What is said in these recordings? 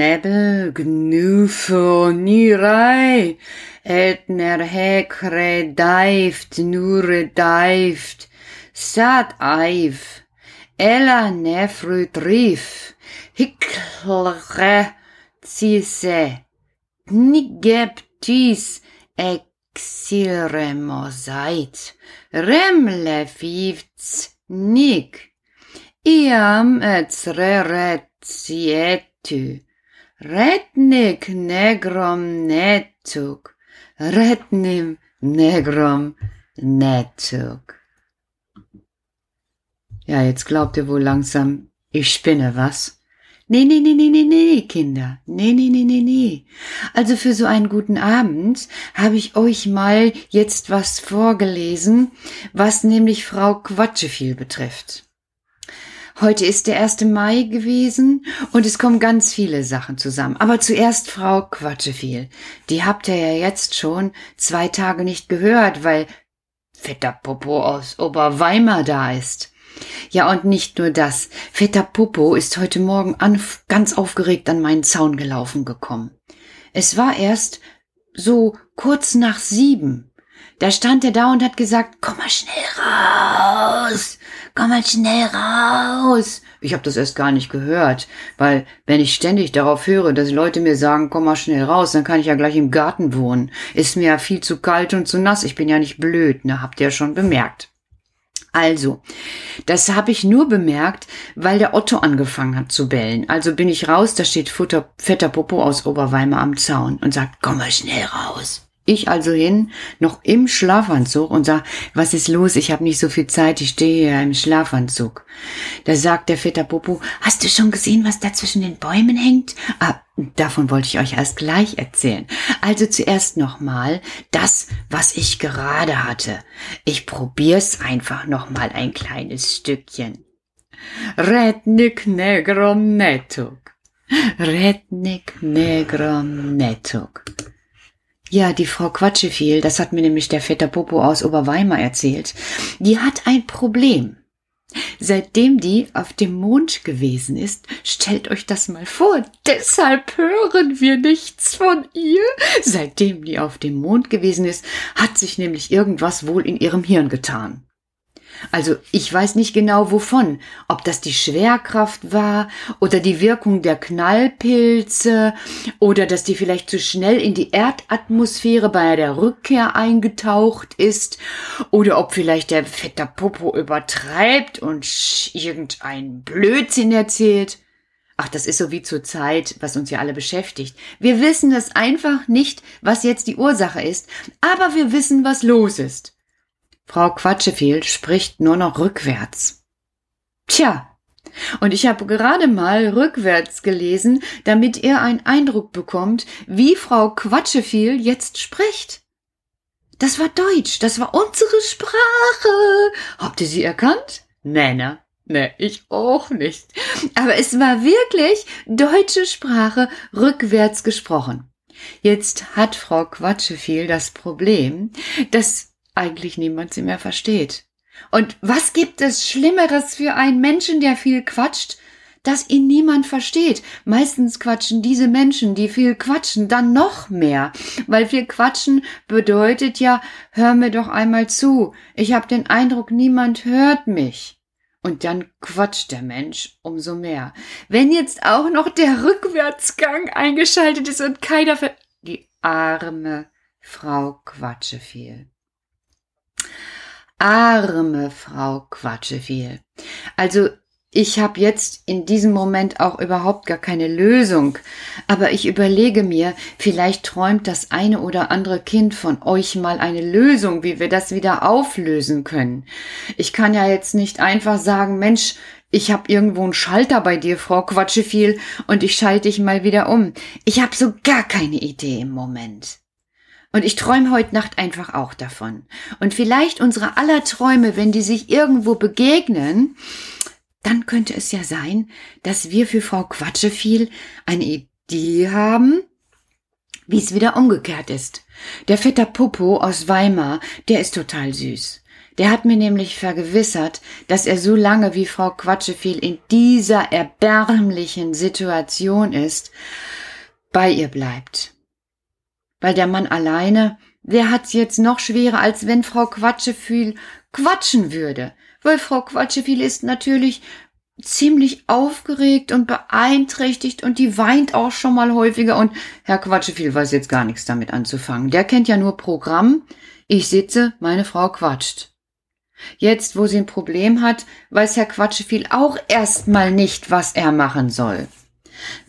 nebel gnufo nirei, et ner hecre daift nure daift, sat aiv, ella nefrut rif, hiclre cise, nigeptis exilre mosait, remle fivts nik, iam et reret sietu. Retnik negrom netug, retnim negrom netug. Ja, jetzt glaubt ihr wohl langsam, ich spinne, was? Nee, nee, nee, nee, nee, nee, Kinder. Nee, nee, nee, nee, nee. Also für so einen guten Abend habe ich euch mal jetzt was vorgelesen, was nämlich Frau Quatscheviel betrifft. Heute ist der 1. Mai gewesen und es kommen ganz viele Sachen zusammen. Aber zuerst Frau Quatscheviel. Die habt ihr ja jetzt schon zwei Tage nicht gehört, weil fetter Popo aus Oberweimar da ist. Ja, und nicht nur das. Vetter Popo ist heute Morgen an, ganz aufgeregt an meinen Zaun gelaufen gekommen. Es war erst so kurz nach sieben. Da stand er da und hat gesagt, komm mal schnell raus, komm mal schnell raus. Ich habe das erst gar nicht gehört, weil wenn ich ständig darauf höre, dass Leute mir sagen, komm mal schnell raus, dann kann ich ja gleich im Garten wohnen. Ist mir ja viel zu kalt und zu nass. Ich bin ja nicht blöd, ne? Habt ihr ja schon bemerkt. Also, das habe ich nur bemerkt, weil der Otto angefangen hat zu bellen. Also bin ich raus, da steht Futter, fetter Popo aus Oberweimar am Zaun und sagt, komm mal schnell raus. Ich also hin, noch im Schlafanzug und sag, was ist los? Ich habe nicht so viel Zeit, ich stehe hier im Schlafanzug. Da sagt der Vetter Popo, hast du schon gesehen, was da zwischen den Bäumen hängt? Ah, davon wollte ich euch erst gleich erzählen. Also zuerst nochmal das, was ich gerade hatte. Ich probier's einfach nochmal ein kleines Stückchen. Rednik negrom netuk. Rednik negrom netuk. Ja, die Frau Quatscheviel, das hat mir nämlich der Vetter Popo aus Oberweimar erzählt, die hat ein Problem. Seitdem die auf dem Mond gewesen ist, stellt euch das mal vor, deshalb hören wir nichts von ihr. Seitdem die auf dem Mond gewesen ist, hat sich nämlich irgendwas wohl in ihrem Hirn getan. Also ich weiß nicht genau wovon, ob das die Schwerkraft war oder die Wirkung der Knallpilze oder dass die vielleicht zu schnell in die Erdatmosphäre bei der Rückkehr eingetaucht ist oder ob vielleicht der fetter Popo übertreibt und irgendein Blödsinn erzählt. Ach, das ist so wie zur Zeit, was uns ja alle beschäftigt. Wir wissen es einfach nicht, was jetzt die Ursache ist, aber wir wissen, was los ist. Frau Quatscheviel spricht nur noch rückwärts. Tja, und ich habe gerade mal rückwärts gelesen, damit ihr einen Eindruck bekommt, wie Frau Quatscheviel jetzt spricht. Das war Deutsch, das war unsere Sprache. Habt ihr sie erkannt? Nee, ne? Nee, ich auch nicht. Aber es war wirklich deutsche Sprache rückwärts gesprochen. Jetzt hat Frau Quatscheviel das Problem, dass eigentlich niemand sie mehr versteht. Und was gibt es Schlimmeres für einen Menschen, der viel quatscht, dass ihn niemand versteht. Meistens quatschen diese Menschen, die viel quatschen, dann noch mehr, weil viel quatschen bedeutet ja, hör mir doch einmal zu. Ich habe den Eindruck, niemand hört mich. Und dann quatscht der Mensch umso mehr. Wenn jetzt auch noch der Rückwärtsgang eingeschaltet ist und keiner ver die arme Frau Quatsche viel. Arme Frau Quatscheviel. Also ich habe jetzt in diesem Moment auch überhaupt gar keine Lösung, aber ich überlege mir, vielleicht träumt das eine oder andere Kind von euch mal eine Lösung, wie wir das wieder auflösen können. Ich kann ja jetzt nicht einfach sagen, Mensch, ich habe irgendwo einen Schalter bei dir, Frau Quatscheviel, und ich schalte dich mal wieder um. Ich habe so gar keine Idee im Moment. Und ich träume heute Nacht einfach auch davon. Und vielleicht unsere aller Träume, wenn die sich irgendwo begegnen, dann könnte es ja sein, dass wir für Frau Quatscheviel eine Idee haben, wie es wieder umgekehrt ist. Der Vetter Popo aus Weimar, der ist total süß. Der hat mir nämlich vergewissert, dass er so lange wie Frau Quatscheviel in dieser erbärmlichen Situation ist, bei ihr bleibt. Weil der Mann alleine, der hat's jetzt noch schwerer, als wenn Frau Quatscheviel quatschen würde. Weil Frau Quatscheviel ist natürlich ziemlich aufgeregt und beeinträchtigt und die weint auch schon mal häufiger und Herr Quatscheviel weiß jetzt gar nichts damit anzufangen. Der kennt ja nur Programm. Ich sitze, meine Frau quatscht. Jetzt, wo sie ein Problem hat, weiß Herr Quatscheviel auch erstmal nicht, was er machen soll.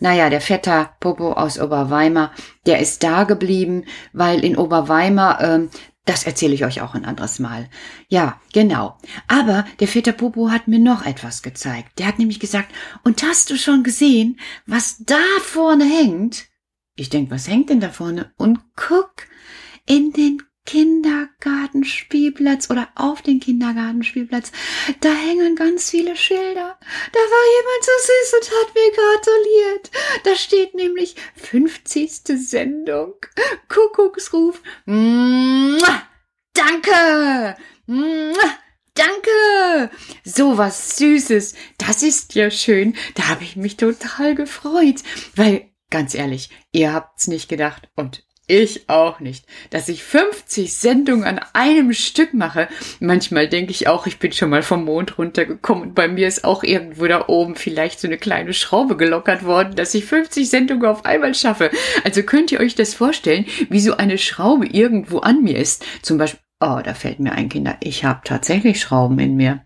Naja, der Vetter Popo aus Oberweimar, der ist da geblieben, weil in Oberweimar ähm, das erzähle ich euch auch ein anderes Mal. Ja, genau. Aber der Väter Popo hat mir noch etwas gezeigt. Der hat nämlich gesagt, und hast du schon gesehen, was da vorne hängt? Ich denk, was hängt denn da vorne? Und guck, in den Kindergartenspielplatz oder auf den Kindergartenspielplatz. Da hängen ganz viele Schilder. Da war jemand so süß und hat mir gratuliert. Da steht nämlich 50. Sendung. Kuckucksruf. Mua! Danke! Mua! Danke! So was Süßes. Das ist ja schön. Da habe ich mich total gefreut. Weil, ganz ehrlich, ihr habt's nicht gedacht und ich auch nicht. Dass ich 50 Sendungen an einem Stück mache. Manchmal denke ich auch, ich bin schon mal vom Mond runtergekommen und bei mir ist auch irgendwo da oben vielleicht so eine kleine Schraube gelockert worden, dass ich 50 Sendungen auf einmal schaffe. Also könnt ihr euch das vorstellen, wie so eine Schraube irgendwo an mir ist. Zum Beispiel, oh, da fällt mir ein, Kinder, ich habe tatsächlich Schrauben in mir.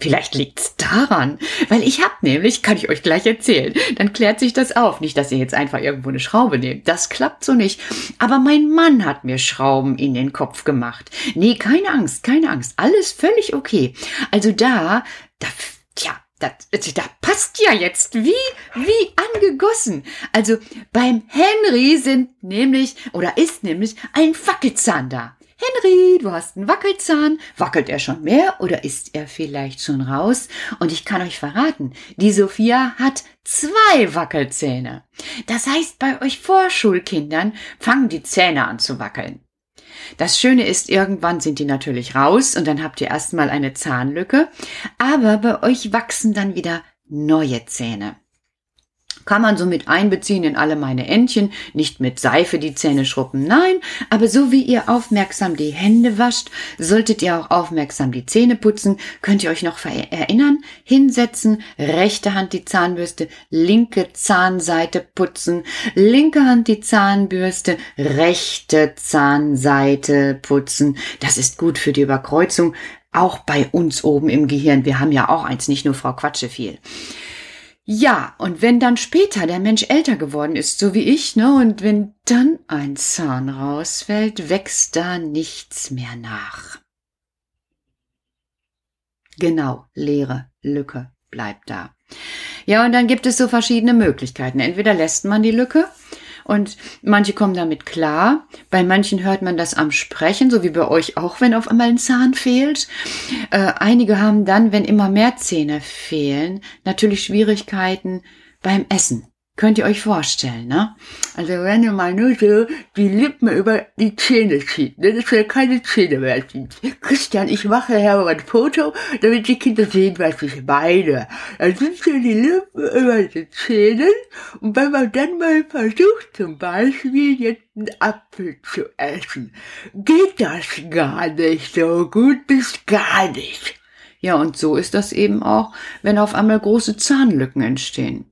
Vielleicht liegt's daran, weil ich hab nämlich, kann ich euch gleich erzählen, dann klärt sich das auf. Nicht, dass ihr jetzt einfach irgendwo eine Schraube nehmt, das klappt so nicht. Aber mein Mann hat mir Schrauben in den Kopf gemacht. Nee, keine Angst, keine Angst, alles völlig okay. Also da, da, tja, das, da passt ja jetzt wie, wie angegossen. Also beim Henry sind nämlich, oder ist nämlich ein Fackelzahn da. Henry, du hast einen Wackelzahn. Wackelt er schon mehr oder ist er vielleicht schon raus? Und ich kann euch verraten, die Sophia hat zwei Wackelzähne. Das heißt, bei euch Vorschulkindern fangen die Zähne an zu wackeln. Das Schöne ist, irgendwann sind die natürlich raus und dann habt ihr erstmal eine Zahnlücke, aber bei euch wachsen dann wieder neue Zähne. Kann man so mit einbeziehen in alle meine Entchen, nicht mit Seife die Zähne schruppen, nein, aber so wie ihr aufmerksam die Hände wascht, solltet ihr auch aufmerksam die Zähne putzen. Könnt ihr euch noch erinnern? Hinsetzen, rechte Hand die Zahnbürste, linke Zahnseite putzen, linke Hand die Zahnbürste, rechte Zahnseite putzen. Das ist gut für die Überkreuzung, auch bei uns oben im Gehirn. Wir haben ja auch eins, nicht nur Frau Quatsche viel. Ja, und wenn dann später der Mensch älter geworden ist, so wie ich, ne, und wenn dann ein Zahn rausfällt, wächst da nichts mehr nach. Genau, leere Lücke bleibt da. Ja, und dann gibt es so verschiedene Möglichkeiten. Entweder lässt man die Lücke und manche kommen damit klar. Bei manchen hört man das am Sprechen, so wie bei euch auch, wenn auf einmal ein Zahn fehlt. Äh, einige haben dann, wenn immer mehr Zähne fehlen, natürlich Schwierigkeiten beim Essen. Könnt ihr euch vorstellen, ne? Also wenn ihr mal nur so die Lippen über die Zähne zieht, ne? dass ihr keine Zähne mehr sieht. Christian, ich mache her ein Foto, damit die Kinder sehen, was ich meine. Dann sind so die Lippen über die Zähne und wenn man dann mal versucht, zum Beispiel jetzt einen Apfel zu essen, geht das gar nicht so gut bis gar nicht. Ja, und so ist das eben auch, wenn auf einmal große Zahnlücken entstehen.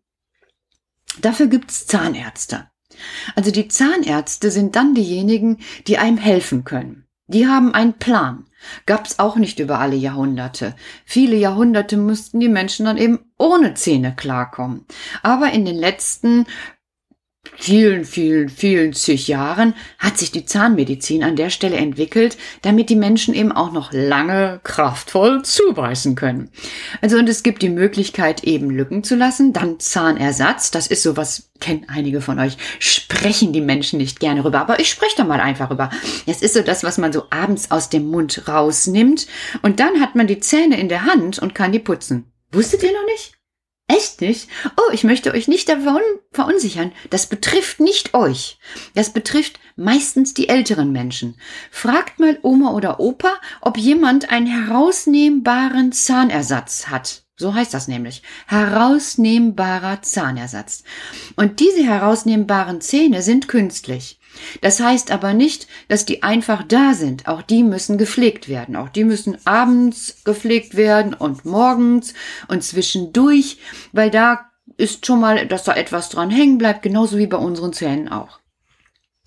Dafür gibt's Zahnärzte. Also die Zahnärzte sind dann diejenigen, die einem helfen können. Die haben einen Plan. Gab's auch nicht über alle Jahrhunderte. Viele Jahrhunderte mussten die Menschen dann eben ohne Zähne klarkommen. Aber in den letzten vielen, vielen, vielen zig Jahren hat sich die Zahnmedizin an der Stelle entwickelt, damit die Menschen eben auch noch lange kraftvoll zubeißen können. Also und es gibt die Möglichkeit eben Lücken zu lassen, dann Zahnersatz, das ist sowas, kennen einige von euch, sprechen die Menschen nicht gerne rüber, aber ich spreche da mal einfach rüber. Es ist so das, was man so abends aus dem Mund rausnimmt und dann hat man die Zähne in der Hand und kann die putzen. Wusstet ihr noch nicht? Echt nicht? Oh, ich möchte euch nicht davon verunsichern. Das betrifft nicht euch. Das betrifft meistens die älteren Menschen. Fragt mal Oma oder Opa, ob jemand einen herausnehmbaren Zahnersatz hat. So heißt das nämlich. Herausnehmbarer Zahnersatz. Und diese herausnehmbaren Zähne sind künstlich. Das heißt aber nicht, dass die einfach da sind. Auch die müssen gepflegt werden. Auch die müssen abends gepflegt werden und morgens und zwischendurch, weil da ist schon mal, dass da etwas dran hängen bleibt, genauso wie bei unseren Zähnen auch.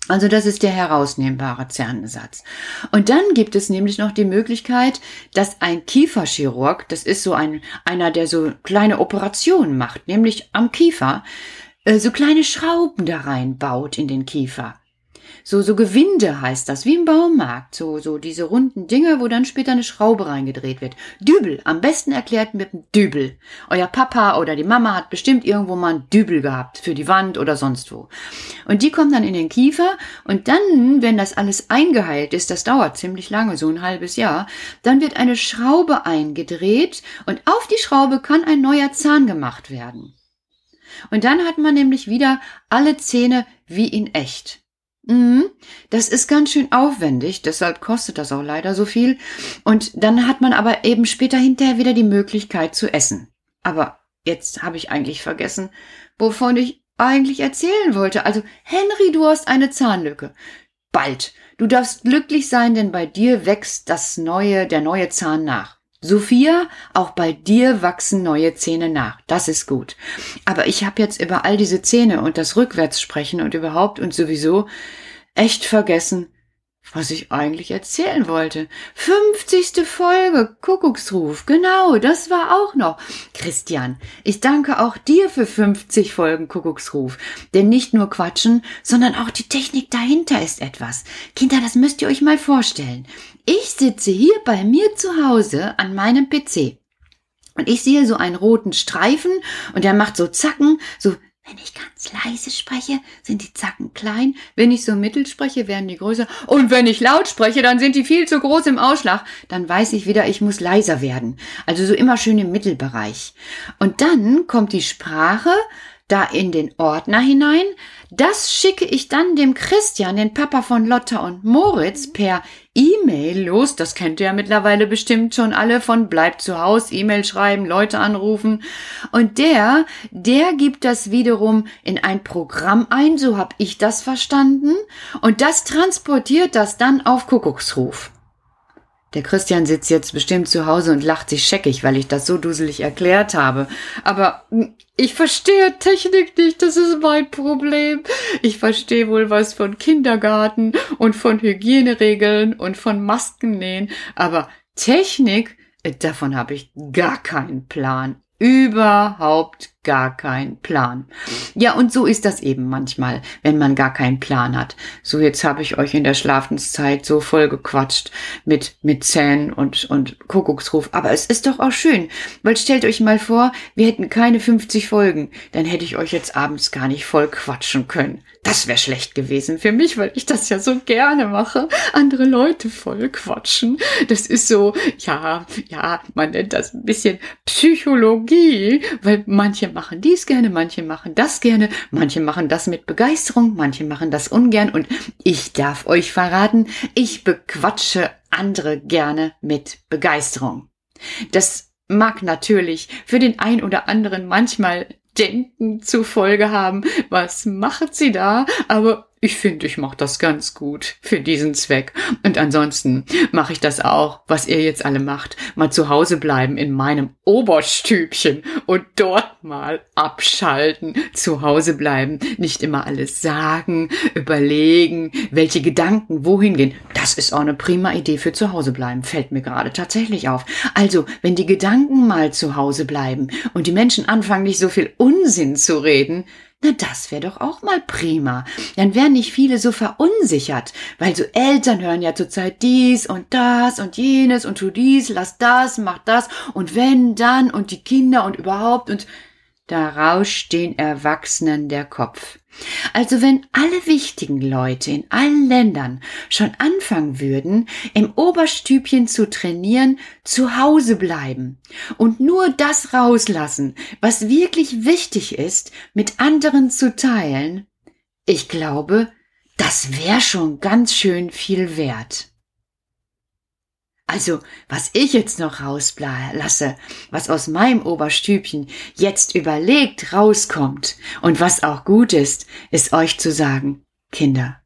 Also das ist der herausnehmbare Zahnersatz. Und dann gibt es nämlich noch die Möglichkeit, dass ein Kieferchirurg, das ist so ein, einer, der so kleine Operationen macht, nämlich am Kiefer, äh, so kleine Schrauben da reinbaut in den Kiefer so, so Gewinde heißt das, wie im Baumarkt. So, so diese runden Dinger, wo dann später eine Schraube reingedreht wird. Dübel, am besten erklärt mit einem Dübel. Euer Papa oder die Mama hat bestimmt irgendwo mal einen Dübel gehabt, für die Wand oder sonst wo. Und die kommt dann in den Kiefer und dann, wenn das alles eingeheilt ist, das dauert ziemlich lange, so ein halbes Jahr, dann wird eine Schraube eingedreht und auf die Schraube kann ein neuer Zahn gemacht werden. Und dann hat man nämlich wieder alle Zähne wie in echt. Mhm. Das ist ganz schön aufwendig, deshalb kostet das auch leider so viel. Und dann hat man aber eben später hinterher wieder die Möglichkeit zu essen. Aber jetzt habe ich eigentlich vergessen, wovon ich eigentlich erzählen wollte. Also, Henry, du hast eine Zahnlücke. Bald. Du darfst glücklich sein, denn bei dir wächst das neue, der neue Zahn nach. Sophia, auch bei dir wachsen neue Zähne nach. Das ist gut. Aber ich habe jetzt über all diese Zähne und das Rückwärtssprechen und überhaupt und sowieso echt vergessen, was ich eigentlich erzählen wollte. 50. Folge, Kuckucksruf, genau, das war auch noch. Christian, ich danke auch dir für 50 Folgen Kuckucksruf. Denn nicht nur quatschen, sondern auch die Technik dahinter ist etwas. Kinder, das müsst ihr euch mal vorstellen. Ich sitze hier bei mir zu Hause an meinem PC. Und ich sehe so einen roten Streifen und der macht so Zacken, so wenn ich ganz leise spreche, sind die Zacken klein. Wenn ich so mittel spreche, werden die größer. Und wenn ich laut spreche, dann sind die viel zu groß im Ausschlag. Dann weiß ich wieder, ich muss leiser werden. Also so immer schön im Mittelbereich. Und dann kommt die Sprache da in den Ordner hinein. Das schicke ich dann dem Christian, den Papa von Lotta und Moritz, per E-Mail los. Das kennt ihr ja mittlerweile bestimmt schon alle von bleibt zu Hause, E-Mail schreiben, Leute anrufen. Und der, der gibt das wiederum in ein Programm ein, so habe ich das verstanden. Und das transportiert das dann auf Kuckucksruf. Der Christian sitzt jetzt bestimmt zu Hause und lacht sich scheckig, weil ich das so duselig erklärt habe. Aber ich verstehe Technik nicht, das ist mein Problem. Ich verstehe wohl was von Kindergarten und von Hygieneregeln und von Maskennähen, aber Technik, äh, davon habe ich gar keinen Plan überhaupt gar keinen Plan. Ja, und so ist das eben manchmal, wenn man gar keinen Plan hat. So, jetzt habe ich euch in der Schlafenszeit so voll gequatscht mit, mit Zähnen und, und Kuckucksruf. Aber es ist doch auch schön, weil stellt euch mal vor, wir hätten keine 50 Folgen. Dann hätte ich euch jetzt abends gar nicht voll quatschen können. Das wäre schlecht gewesen für mich, weil ich das ja so gerne mache. Andere Leute voll quatschen. Das ist so, ja, ja, man nennt das ein bisschen Psychologie, weil manche machen dies gerne, manche machen das gerne, manche machen das mit Begeisterung, manche machen das ungern und ich darf euch verraten, ich bequatsche andere gerne mit Begeisterung. Das mag natürlich für den ein oder anderen manchmal Denken zufolge haben, was macht sie da? Aber ich finde, ich mache das ganz gut für diesen Zweck. Und ansonsten mache ich das auch, was ihr jetzt alle macht. Mal zu Hause bleiben in meinem Oberstübchen und dort mal abschalten. Zu Hause bleiben, nicht immer alles sagen, überlegen, welche Gedanken wohin gehen. Das ist auch eine prima Idee für zu Hause bleiben, fällt mir gerade tatsächlich auf. Also, wenn die Gedanken mal zu Hause bleiben und die Menschen anfangen, nicht so viel Unsinn zu reden, na, das wäre doch auch mal prima. Dann wären nicht viele so verunsichert, weil so Eltern hören ja zurzeit dies und das und jenes und tu dies, lass das, mach das und wenn, dann und die Kinder und überhaupt und da rauscht den Erwachsenen der Kopf. Also wenn alle wichtigen Leute in allen Ländern schon anfangen würden, im Oberstübchen zu trainieren, zu Hause bleiben und nur das rauslassen, was wirklich wichtig ist, mit anderen zu teilen, ich glaube, das wäre schon ganz schön viel wert. Also, was ich jetzt noch rauslasse, was aus meinem Oberstübchen jetzt überlegt rauskommt und was auch gut ist, ist euch zu sagen, Kinder,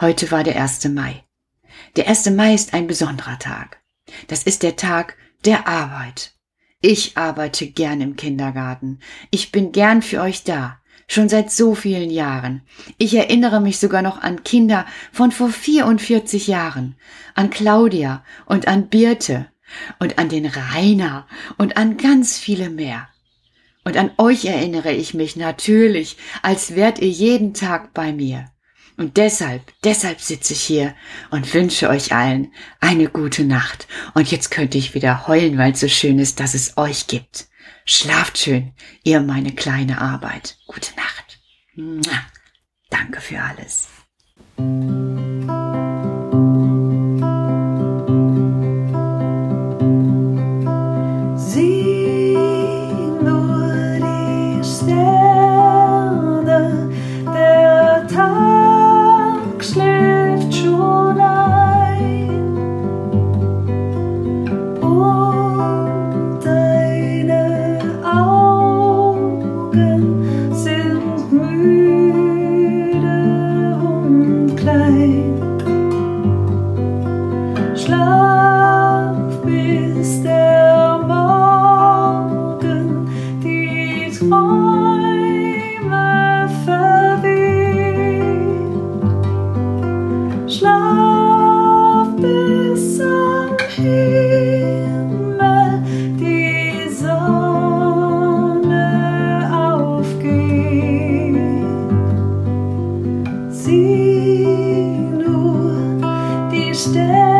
heute war der 1. Mai. Der 1. Mai ist ein besonderer Tag. Das ist der Tag der Arbeit. Ich arbeite gern im Kindergarten. Ich bin gern für euch da. Schon seit so vielen Jahren. Ich erinnere mich sogar noch an Kinder von vor 44 Jahren, an Claudia und an Birte und an den Rainer und an ganz viele mehr. Und an euch erinnere ich mich natürlich, als wärt ihr jeden Tag bei mir. Und deshalb, deshalb sitze ich hier und wünsche euch allen eine gute Nacht. Und jetzt könnte ich wieder heulen, weil es so schön ist, dass es euch gibt. Schlaft schön, ihr meine kleine Arbeit. Gute Nacht. Danke für alles. Stehen